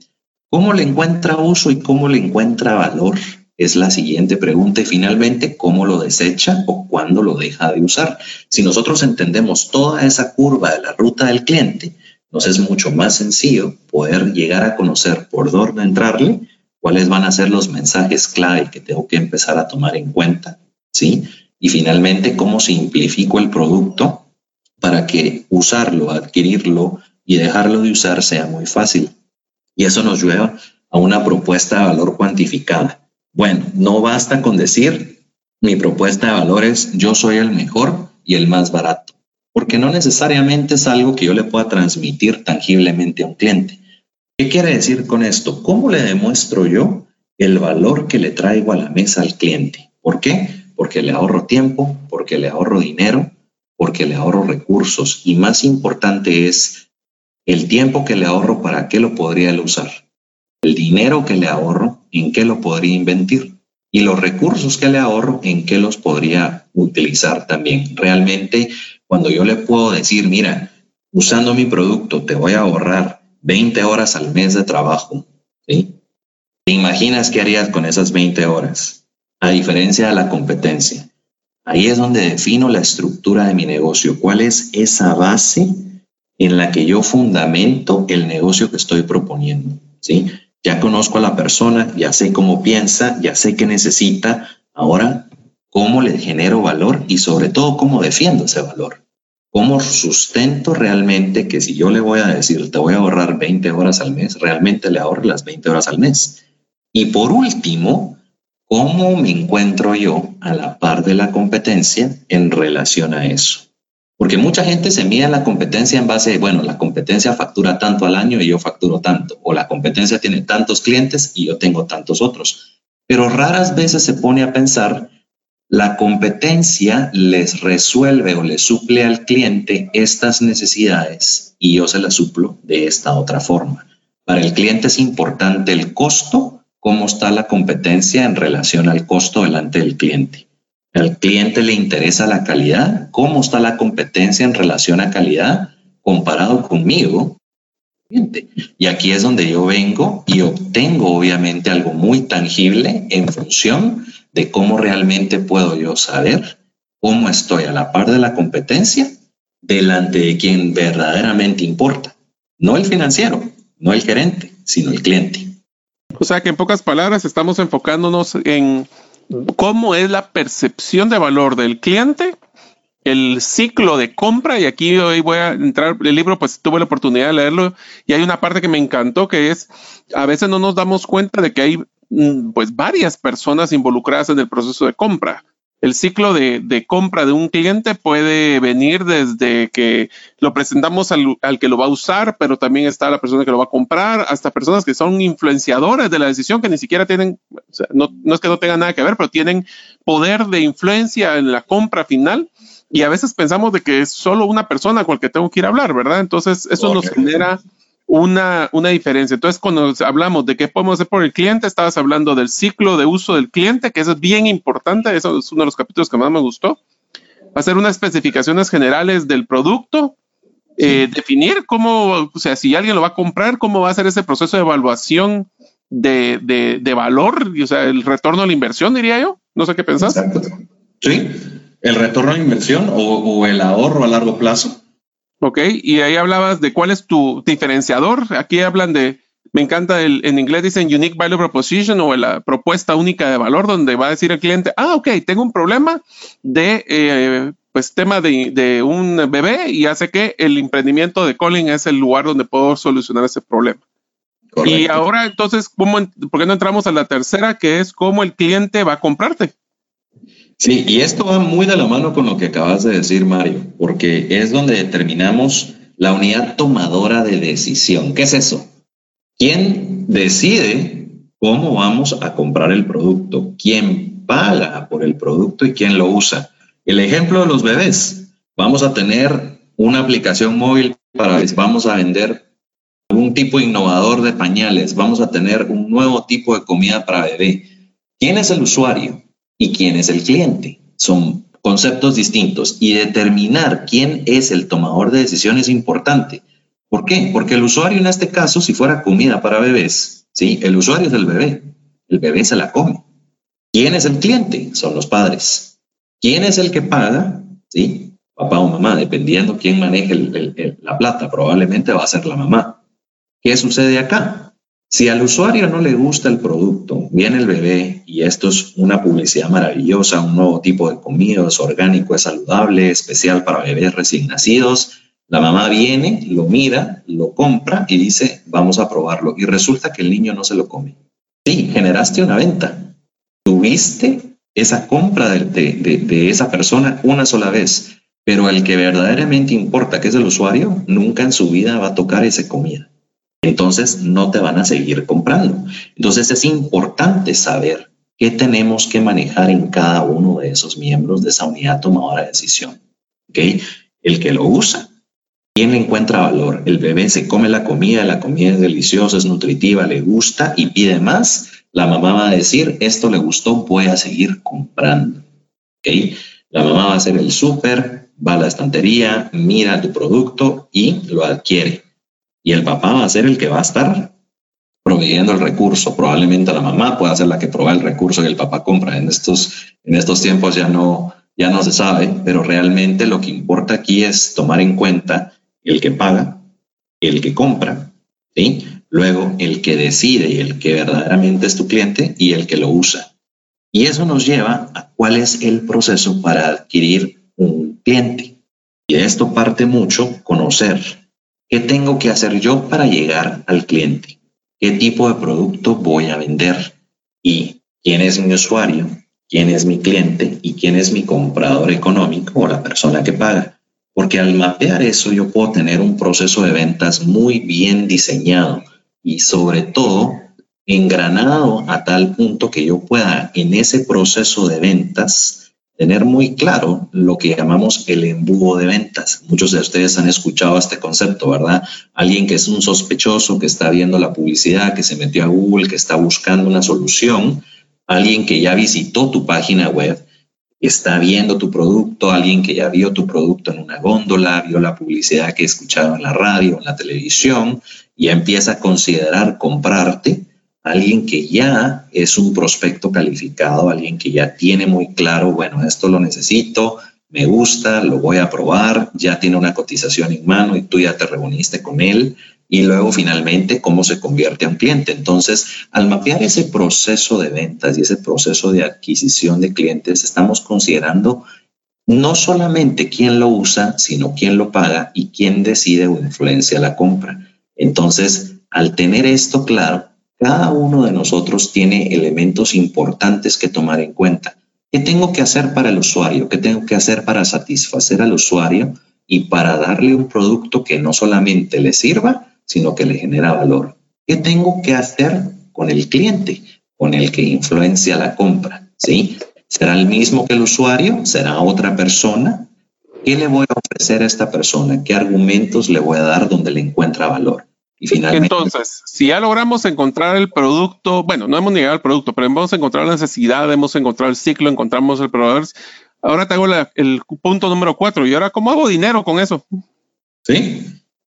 ¿Cómo le encuentra uso y cómo le encuentra valor? Es la siguiente pregunta. Y finalmente, ¿cómo lo desecha o cuándo lo deja de usar? Si nosotros entendemos toda esa curva de la ruta del cliente, nos es mucho más sencillo poder llegar a conocer por dónde entrarle, cuáles van a ser los mensajes clave que tengo que empezar a tomar en cuenta, ¿sí? Y finalmente, cómo simplifico el producto para que usarlo, adquirirlo y dejarlo de usar sea muy fácil. Y eso nos lleva a una propuesta de valor cuantificada. Bueno, no basta con decir mi propuesta de valor es yo soy el mejor y el más barato porque no necesariamente es algo que yo le pueda transmitir tangiblemente a un cliente. ¿Qué quiere decir con esto? ¿Cómo le demuestro yo el valor que le traigo a la mesa al cliente? ¿Por qué? Porque le ahorro tiempo, porque le ahorro dinero, porque le ahorro recursos y más importante es El tiempo que le ahorro, ¿para qué lo podría él usar? El dinero que le ahorro, ¿en qué lo podría invertir? Y los recursos que le ahorro, ¿en qué los podría utilizar también? Realmente, cuando yo le puedo decir, mira, usando mi producto te voy a ahorrar 20 horas al mes de trabajo, ¿sí? ¿Te imaginas qué harías con esas 20 horas? A diferencia de la competencia. Ahí es donde defino la estructura de mi negocio. ¿Cuál es esa base en la que yo fundamento el negocio que estoy proponiendo? ¿Sí? Ya conozco a la persona, ya sé cómo piensa, ya sé qué necesita. Ahora, ¿cómo le genero valor y sobre todo cómo defiendo ese valor? ¿Cómo sustento realmente que si yo le voy a decir, te voy a ahorrar 20 horas al mes, realmente le ahorro las 20 horas al mes? Y por último, ¿cómo me encuentro yo a la par de la competencia en relación a eso? Porque mucha gente se mide la competencia en base, bueno, la competencia factura tanto al año y yo facturo tanto, o la competencia tiene tantos clientes y yo tengo tantos otros. Pero raras veces se pone a pensar, la competencia les resuelve o le suple al cliente estas necesidades y yo se las suplo de esta otra forma. Para el cliente es importante el costo, cómo está la competencia en relación al costo delante del cliente. Al cliente le interesa la calidad, cómo está la competencia en relación a calidad comparado conmigo. Y aquí es donde yo vengo y obtengo obviamente algo muy tangible en función de cómo realmente puedo yo saber cómo estoy a la par de la competencia delante de quien verdaderamente importa. No el financiero, no el gerente, sino el cliente. O sea que en pocas palabras estamos enfocándonos en cómo es la percepción de valor del cliente, el ciclo de compra, y aquí hoy voy a entrar, el libro pues tuve la oportunidad de leerlo, y hay una parte que me encantó, que es, a veces no nos damos cuenta de que hay mm, pues varias personas involucradas en el proceso de compra el ciclo de, compra de un cliente puede venir desde que lo presentamos al, que lo va a usar, pero también está la persona que lo va a comprar, hasta personas que son influenciadores de la decisión que ni siquiera tienen, no, es que no tengan nada que ver, pero tienen poder de influencia en la compra final. Y a veces pensamos de que es solo una persona con la que tengo que ir a hablar, ¿verdad? Entonces, eso nos genera una, una diferencia. Entonces, cuando hablamos de qué podemos hacer por el cliente, estabas hablando del ciclo de uso del cliente, que eso es bien importante. Eso es uno de los capítulos que más me gustó. Hacer unas especificaciones generales del producto, eh, definir cómo, o sea, si alguien lo va a comprar, cómo va a ser ese proceso de evaluación de, de, de valor, o sea, el retorno a la inversión, diría yo. No sé qué pensás. Sí, el retorno a la inversión o, o el ahorro a largo plazo Ok, y ahí hablabas de cuál es tu diferenciador. Aquí hablan de, me encanta, el, en inglés dicen Unique Value Proposition o la propuesta única de valor, donde va a decir el cliente, ah, ok, tengo un problema de, eh, pues, tema de, de, un bebé y hace que el emprendimiento de Colin es el lugar donde puedo solucionar ese problema. Y ahora, entonces, ¿cómo, ¿por qué no entramos a la tercera, que es cómo el cliente va a comprarte? Sí, y esto va muy de la mano con lo que acabas de decir, Mario, porque es donde determinamos la unidad tomadora de decisión. ¿Qué es eso? ¿Quién decide cómo vamos a comprar el producto? ¿Quién paga por el producto y quién lo usa? El ejemplo de los bebés. Vamos a tener una aplicación móvil para vamos a vender un tipo innovador de pañales, vamos a tener un nuevo tipo de comida para bebé. ¿Quién es el usuario? Y quién es el cliente. Son conceptos distintos y determinar quién es el tomador de decisiones es importante. ¿Por qué? Porque el usuario en este caso, si fuera comida para bebés, ¿sí? El usuario es el bebé. El bebé se la come. ¿Quién es el cliente? Son los padres. ¿Quién es el que paga? ¿Sí? Papá o mamá, dependiendo quién maneje la plata, probablemente va a ser la mamá. ¿Qué sucede acá? Si al usuario no le gusta el producto, viene el bebé y esto es una publicidad maravillosa, un nuevo tipo de comida, es orgánico, es saludable, especial para bebés recién nacidos. La mamá viene, lo mira, lo compra y dice, vamos a probarlo. Y resulta que el niño no se lo come. Sí, generaste una venta. Tuviste esa compra de, de esa persona una sola vez, pero el que verdaderamente importa, que es el usuario, nunca en su vida va a tocar esa comida entonces no te van a seguir comprando. Entonces es importante saber qué tenemos que manejar en cada uno de esos miembros de esa unidad tomadora de decisión. ¿okay? El que lo usa, ¿Quién le encuentra valor? El bebé se come la comida, la comida es deliciosa, es nutritiva, le gusta y pide más. La mamá va a decir, esto le gustó, voy a seguir comprando. ¿Okay? La mamá va a hacer el súper, va a la estantería, mira tu producto y lo adquiere. Y el papá va a ser el que va a estar proveyendo el recurso. Probablemente la mamá pueda ser la que provee el recurso que el papá compra. En estos, en estos tiempos ya no, ya no se sabe, pero realmente lo que importa aquí es tomar en cuenta el que paga, el que compra, ¿sí? luego el que decide y el que verdaderamente es tu cliente y el que lo usa. Y eso nos lleva a cuál es el proceso para adquirir un cliente. Y de esto parte mucho conocer qué tengo que hacer yo para llegar al cliente, qué tipo de producto voy a vender y quién es mi usuario, quién es mi cliente y quién es mi comprador económico o la persona que paga. Porque al mapear eso yo puedo tener un proceso de ventas muy bien diseñado y sobre todo engranado a tal punto que yo pueda en ese proceso de ventas tener muy claro lo que llamamos el embudo de ventas. Muchos de ustedes han escuchado este concepto, ¿verdad? Alguien que es un sospechoso, que está viendo la publicidad, que se metió a Google, que está buscando una solución, alguien que ya visitó tu página web, está viendo tu producto, alguien que ya vio tu producto en una góndola, vio la publicidad que escuchaba en la radio, en la televisión, y empieza a considerar comprarte, alguien que ya es un prospecto calificado, alguien que ya tiene muy claro, bueno, esto lo necesito, me gusta, lo voy a probar, ya tiene una cotización en mano y tú ya te reuniste con él, y luego finalmente cómo se convierte a un cliente. Entonces, al mapear ese proceso de ventas y ese proceso de adquisición de clientes, estamos considerando no solamente quién lo usa, sino quién lo paga y quién decide o influencia la compra. Entonces, al tener esto claro, cada uno de nosotros tiene elementos importantes que tomar en cuenta. ¿Qué tengo que hacer para el usuario? ¿Qué tengo que hacer para satisfacer al usuario y para darle un producto que no solamente le sirva, sino que le genera valor. ¿Qué tengo que hacer con el cliente, con el que influencia la compra? ¿Sí? ¿Será el mismo que el usuario? ¿Será otra persona? ¿Qué le voy a ofrecer a esta persona? ¿Qué argumentos le voy a dar donde le encuentra valor? Y finalmente, Entonces, si ya logramos encontrar el producto, bueno, no hemos llegado al producto, pero hemos encontrado la necesidad, hemos encontrado el ciclo, encontramos el proveedor. Ahora tengo el punto número cuatro. ¿Y ahora cómo hago dinero con eso? Sí,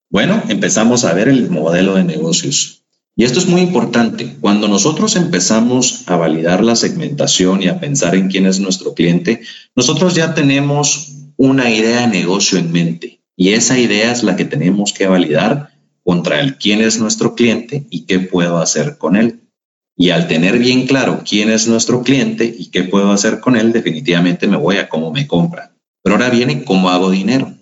bueno, empezamos a ver el modelo de negocios. Y esto es muy importante. Cuando nosotros empezamos a validar la segmentación y a pensar en quién es nuestro cliente, nosotros ya tenemos una idea de negocio en mente. Y esa idea es la que tenemos que validar contra el quién es nuestro cliente y qué puedo hacer con él. Y al tener bien claro quién es nuestro cliente y qué puedo hacer con él, definitivamente me voy a cómo me compra. Pero ahora viene cómo hago dinero.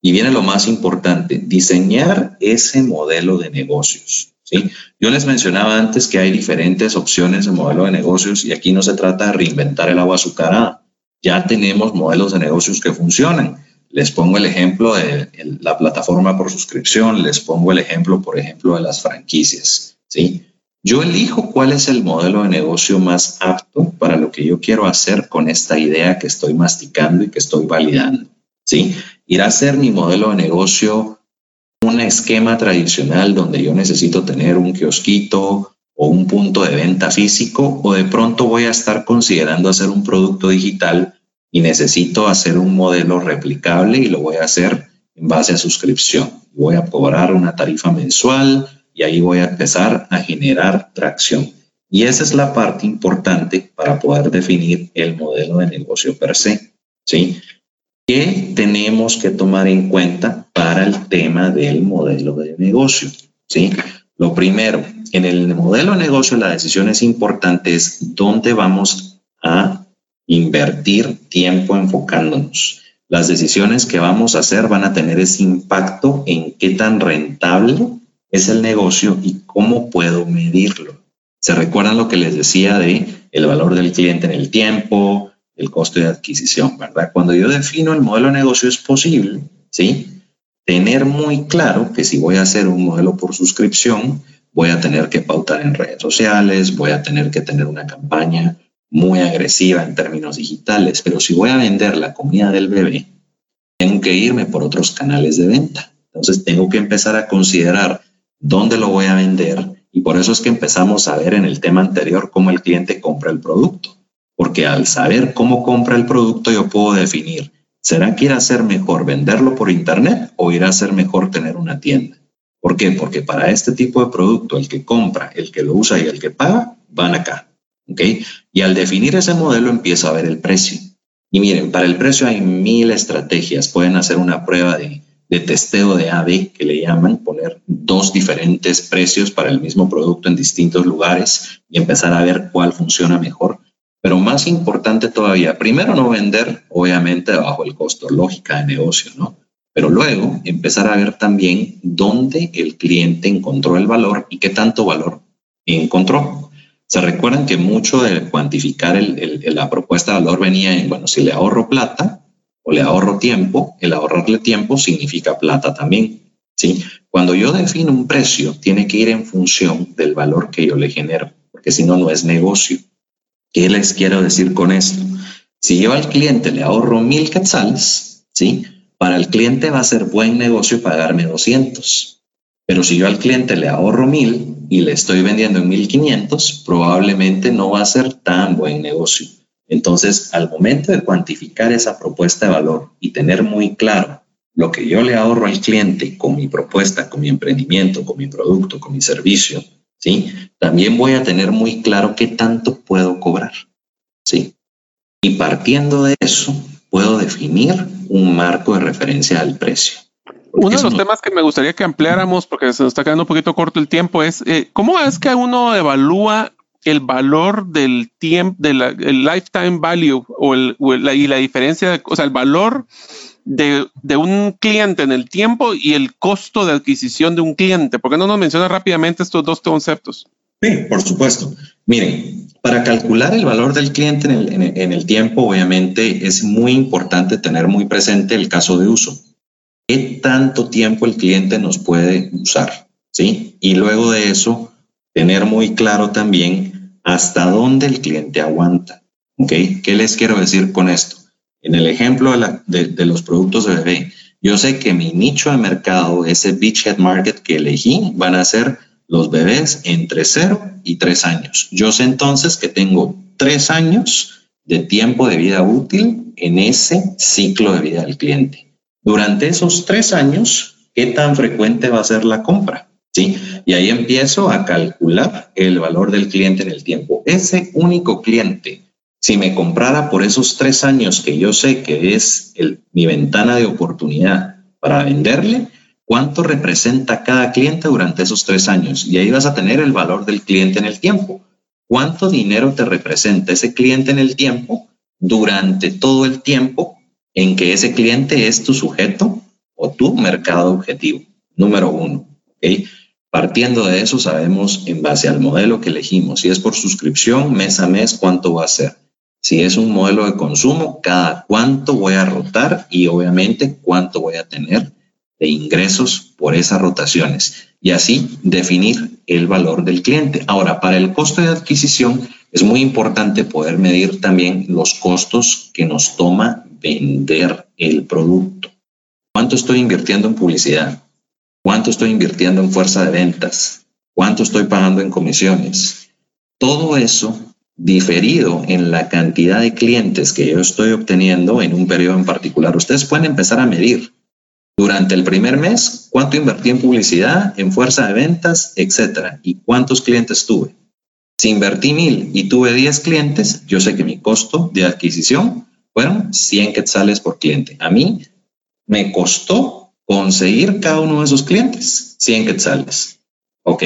Y viene lo más importante, diseñar ese modelo de negocios. ¿sí? Yo les mencionaba antes que hay diferentes opciones de modelo de negocios y aquí no se trata de reinventar el agua azucarada. Ya tenemos modelos de negocios que funcionan. Les pongo el ejemplo de la plataforma por suscripción, les pongo el ejemplo, por ejemplo, de las franquicias. ¿sí? Yo elijo cuál es el modelo de negocio más apto para lo que yo quiero hacer con esta idea que estoy masticando y que estoy validando. ¿sí? irá a ser mi modelo de negocio un esquema tradicional donde yo necesito tener un kiosquito o un punto de venta físico o de pronto voy a estar considerando hacer un producto digital y necesito hacer un modelo replicable y lo voy a hacer en base a suscripción. Voy a cobrar una tarifa mensual y ahí voy a empezar a generar tracción. Y esa es la parte importante para poder definir el modelo de negocio per se. ¿sí? ¿Qué tenemos que tomar en cuenta para el tema del modelo de negocio? ¿Sí? Lo primero, en el modelo de negocio la decisión es importante es dónde vamos a invertir tiempo enfocándonos. Las decisiones que vamos a hacer van a tener ese impacto en qué tan rentable es el negocio y cómo puedo medirlo. ¿Se recuerdan lo que les decía de el valor del cliente en el tiempo, el costo de adquisición, ¿verdad? Cuando yo defino el modelo de negocio es posible, ¿sí? Tener muy claro que si voy a hacer un modelo por suscripción, voy a tener que pautar en redes sociales, voy a tener que tener una campaña muy agresiva en términos digitales, pero si voy a vender la comida del bebé, tengo que irme por otros canales de venta. Entonces tengo que empezar a considerar dónde lo voy a vender y por eso es que empezamos a ver en el tema anterior cómo el cliente compra el producto. Porque al saber cómo compra el producto yo puedo definir, ¿será que ir a ser mejor venderlo por internet o irá a ser mejor tener una tienda? ¿Por qué? Porque para este tipo de producto el que compra, el que lo usa y el que paga van acá. ¿Ok? Y al definir ese modelo empiezo a ver el precio. Y miren, para el precio hay mil estrategias. Pueden hacer una prueba de, de testeo de AB que le llaman, poner dos diferentes precios para el mismo producto en distintos lugares y empezar a ver cuál funciona mejor. Pero más importante todavía, primero no vender, obviamente, bajo el costo, lógica de negocio, ¿no? Pero luego empezar a ver también dónde el cliente encontró el valor y qué tanto valor encontró. Se recuerdan que mucho de cuantificar la propuesta de valor venía en, bueno, si le ahorro plata o le ahorro tiempo, el ahorrarle tiempo significa plata también. ¿sí? Cuando yo defino un precio, tiene que ir en función del valor que yo le genero, porque si no, no es negocio. ¿Qué les quiero decir con esto? Si yo al cliente le ahorro mil quetzales, ¿sí? Para el cliente va a ser buen negocio pagarme 200. Pero si yo al cliente le ahorro mil y le estoy vendiendo en 1500, probablemente no va a ser tan buen negocio. Entonces, al momento de cuantificar esa propuesta de valor y tener muy claro lo que yo le ahorro al cliente con mi propuesta, con mi emprendimiento, con mi producto, con mi servicio, ¿sí? También voy a tener muy claro qué tanto puedo cobrar, ¿sí? Y partiendo de eso, puedo definir un marco de referencia al precio. Uno de los temas que me gustaría que ampliáramos, porque se nos está quedando un poquito corto el tiempo, es eh, cómo es que uno evalúa el valor del tiempo, del lifetime value o, el, la, y la diferencia, o sea, el valor de, de, un cliente en el tiempo y el costo de adquisición de un cliente. ¿Por qué no nos menciona rápidamente estos dos conceptos? Sí, por supuesto. Miren, para calcular el valor del cliente en el, en, en el tiempo, obviamente es muy importante tener muy presente el caso de uso. ¿Qué tanto tiempo el cliente nos puede usar? ¿Sí? Y luego de eso, tener muy claro también hasta dónde el cliente aguanta. ¿Ok? ¿Qué les quiero decir con esto? En el ejemplo de, los productos de bebé, yo sé que mi nicho de mercado, ese beachhead market que elegí, van a ser los bebés entre 0 y 3 años. Yo sé entonces que tengo 3 años de tiempo de vida útil en ese ciclo de vida del cliente. Durante esos 3 años, ¿qué tan frecuente va a ser la compra? ¿Sí? Y ahí empiezo a calcular el valor del cliente en el tiempo. Ese único cliente, si me comprara por esos 3 años que yo sé que es el, mi ventana de oportunidad para venderle, cuánto representa cada cliente durante esos tres años. Y ahí vas a tener el valor del cliente en el tiempo. ¿Cuánto dinero te representa ese cliente en el tiempo durante todo el tiempo en que ese cliente es tu sujeto o tu mercado objetivo? Número uno. ¿okay? Partiendo de eso, sabemos en base al modelo que elegimos, si es por suscripción, mes a mes, cuánto va a ser. Si es un modelo de consumo, cada cuánto voy a rotar y obviamente cuánto voy a tener de ingresos por esas rotaciones y así definir el valor del cliente. Ahora, para el costo de adquisición es muy importante poder medir también los costos que nos toma vender el producto. ¿Cuánto estoy invirtiendo en publicidad? ¿Cuánto estoy invirtiendo en fuerza de ventas? ¿Cuánto estoy pagando en comisiones? Todo eso diferido en la cantidad de clientes que yo estoy obteniendo en un periodo en particular. Ustedes pueden empezar a medir durante el primer mes, cuánto invertí en publicidad, en fuerza de ventas, etcétera, y cuántos clientes tuve. Si invertí mil y tuve 10 clientes, yo sé que mi costo de adquisición fueron 100 quetzales por cliente. A mí me costó conseguir cada uno de esos clientes 100 quetzales. Ok,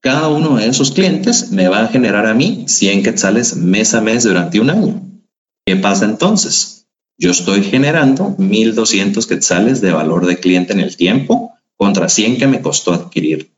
cada uno de esos clientes me va a generar a mí 100 quetzales mes a mes durante un año. ¿Qué pasa entonces? yo estoy generando 1.200 quetzales de valor de cliente en el tiempo contra 100 que me costó adquirir.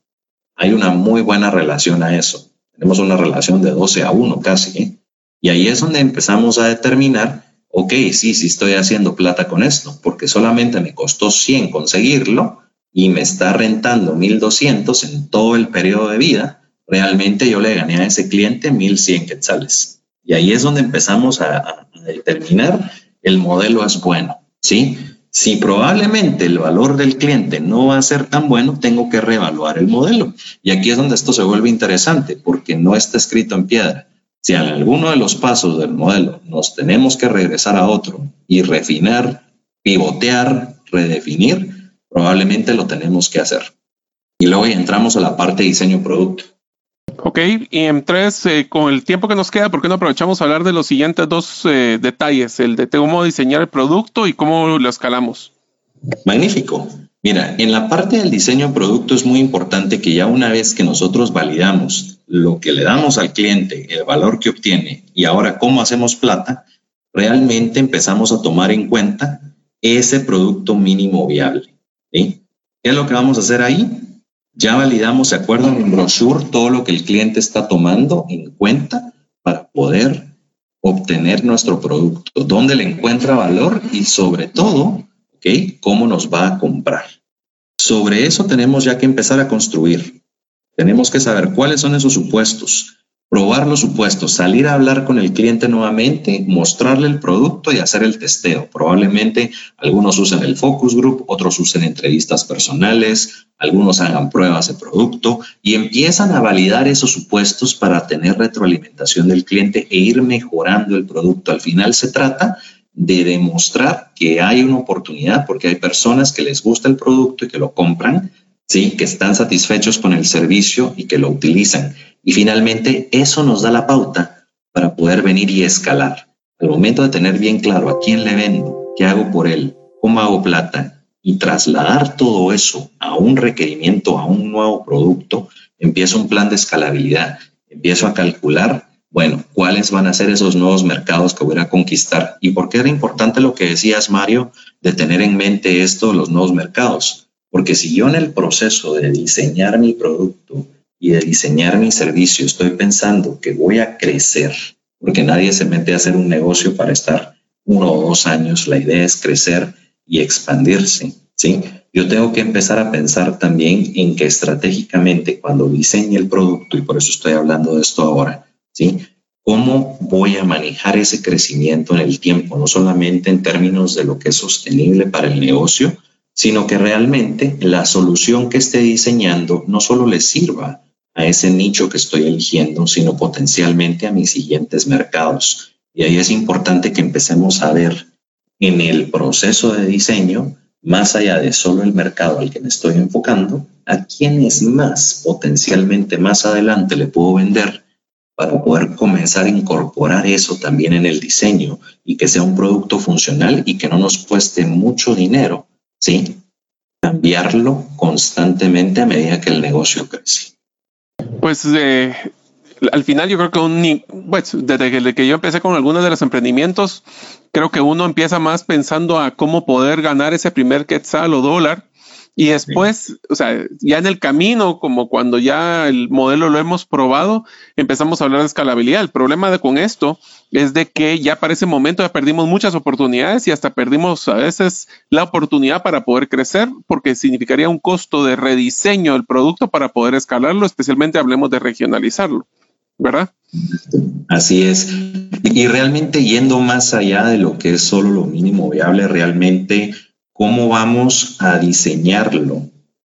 Hay una muy buena relación a eso. Tenemos una relación de 12 a 1 casi. ¿eh? Y ahí es donde empezamos a determinar, ok, sí, sí estoy haciendo plata con esto, porque solamente me costó 100 conseguirlo y me está rentando 1.200 en todo el periodo de vida. Realmente yo le gané a ese cliente 1.100 quetzales. Y ahí es donde empezamos a, a determinar el modelo es bueno, ¿sí? Si probablemente el valor del cliente no va a ser tan bueno, tengo que reevaluar el modelo. Y aquí es donde esto se vuelve interesante, porque no está escrito en piedra. Si en alguno de los pasos del modelo nos tenemos que regresar a otro y refinar, pivotear, redefinir, probablemente lo tenemos que hacer. Y luego entramos a la parte de diseño producto. Ok, y en tres, eh, con el tiempo que nos queda, ¿por qué no aprovechamos a hablar de los siguientes dos eh, detalles? El de cómo diseñar el producto y cómo lo escalamos. Magnífico. Mira, en la parte del diseño producto es muy importante que ya una vez que nosotros validamos lo que le damos al cliente, el valor que obtiene y ahora cómo hacemos plata, realmente empezamos a tomar en cuenta ese producto mínimo viable. ¿sí? ¿Qué es lo que vamos a hacer ahí? Ya validamos, ¿se acuerdan en brochure todo lo que el cliente está tomando en cuenta para poder obtener nuestro producto? ¿Dónde le encuentra valor? Y sobre todo, ¿ok? ¿Cómo nos va a comprar? Sobre eso tenemos ya que empezar a construir. Tenemos que saber cuáles son esos supuestos, probar los supuestos, salir a hablar con el cliente nuevamente, mostrarle el producto y hacer el testeo. Probablemente algunos usen el focus group, otros usen entrevistas personales, algunos hagan pruebas de producto y empiezan a validar esos supuestos para tener retroalimentación del cliente e ir mejorando el producto. Al final se trata de demostrar que hay una oportunidad porque hay personas que les gusta el producto y que lo compran, ¿sí? que están satisfechos con el servicio y que lo utilizan. Y finalmente, eso nos da la pauta para poder venir y escalar. Al momento de tener bien claro a quién le vendo, qué hago por él, cómo hago plata y trasladar todo eso a un requerimiento, a un nuevo producto, empiezo un plan de escalabilidad, empiezo a calcular bueno, ¿cuáles van a ser esos nuevos mercados que voy a conquistar? ¿Y por qué era importante lo que decías, Mario, de tener en mente esto, los nuevos mercados? Porque si yo en el proceso de diseñar mi producto y de diseñar mi servicio estoy pensando que voy a crecer, porque nadie se mete a hacer un negocio para estar uno o dos años, la idea es crecer y expandirse, ¿sí? Yo tengo que empezar a pensar también en que estratégicamente cuando diseñe el producto, y por eso estoy hablando de esto ahora, ¿sí? ¿Cómo voy a manejar ese crecimiento en el tiempo? No solamente en términos de lo que es sostenible para el negocio, sino que realmente la solución que esté diseñando no solo le sirva a ese nicho que estoy eligiendo, sino potencialmente a mis siguientes mercados. Y ahí es importante que empecemos a ver en el proceso de diseño, más allá de solo el mercado al que me estoy enfocando, a quiénes más potencialmente más adelante le puedo vender para poder comenzar a incorporar eso también en el diseño y que sea un producto funcional y que no nos cueste mucho dinero, ¿sí? Cambiarlo constantemente a medida que el negocio crece. Pues eh, al final yo creo que un, pues, desde que yo empecé con algunos de los emprendimientos, creo que uno empieza más pensando a cómo poder ganar ese primer quetzal o dólar y después, o sea, ya en el camino, como cuando ya el modelo lo hemos probado, empezamos a hablar de escalabilidad. El problema de con esto es de que ya para ese momento ya perdimos muchas oportunidades y hasta perdimos a veces la oportunidad para poder crecer, porque significaría un costo de rediseño del producto para poder escalarlo, especialmente hablemos de regionalizarlo, ¿verdad? Así es. Y realmente yendo más allá de lo que es solo lo mínimo viable, realmente cómo vamos a diseñarlo,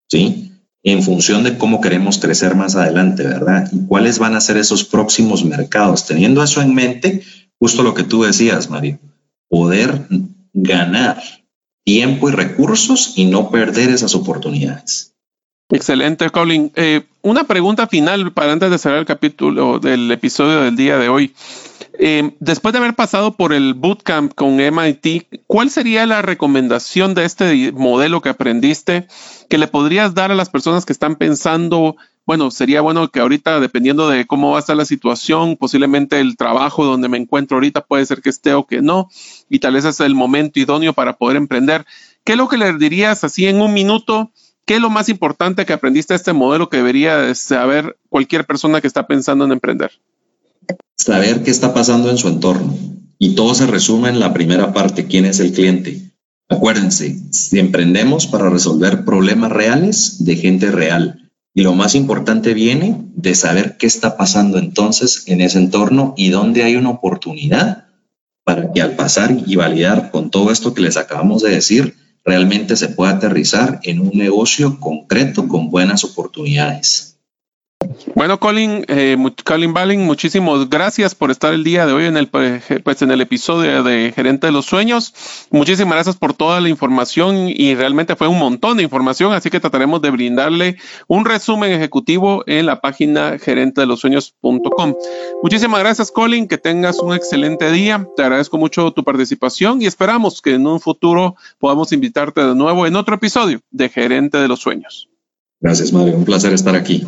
¿sí? En función de cómo queremos crecer más adelante, ¿verdad? Y cuáles van a ser esos próximos mercados. Teniendo eso en mente, justo lo que tú decías, Mario, poder ganar tiempo y recursos y no perder esas oportunidades. Excelente, Colin. Eh, una pregunta final para antes de cerrar el capítulo del episodio del día de hoy. Eh, después de haber pasado por el bootcamp con MIT, ¿cuál sería la recomendación de este modelo que aprendiste que le podrías dar a las personas que están pensando, bueno, sería bueno que ahorita, dependiendo de cómo va a estar la situación, posiblemente el trabajo donde me encuentro ahorita puede ser que esté o que no, y tal vez es el momento idóneo para poder emprender. ¿Qué es lo que le dirías así en un minuto? ¿Qué es lo más importante que aprendiste de este modelo que debería saber cualquier persona que está pensando en emprender? saber qué está pasando en su entorno. Y todo se resume en la primera parte, quién es el cliente. Acuérdense, si emprendemos para resolver problemas reales de gente real. Y lo más importante viene de saber qué está pasando entonces en ese entorno y dónde hay una oportunidad para que al pasar y validar con todo esto que les acabamos de decir, realmente se pueda aterrizar en un negocio concreto con buenas oportunidades. Bueno, Colin, eh, Colin Balling, muchísimas gracias por estar el día de hoy en el, pues, en el episodio de Gerente de los Sueños. Muchísimas gracias por toda la información y realmente fue un montón de información, así que trataremos de brindarle un resumen ejecutivo en la página gerentedelosueños.com. Muchísimas gracias, Colin, que tengas un excelente día. Te agradezco mucho tu participación y esperamos que en un futuro podamos invitarte de nuevo en otro episodio de Gerente de los Sueños. Gracias, Mario. Un placer estar aquí.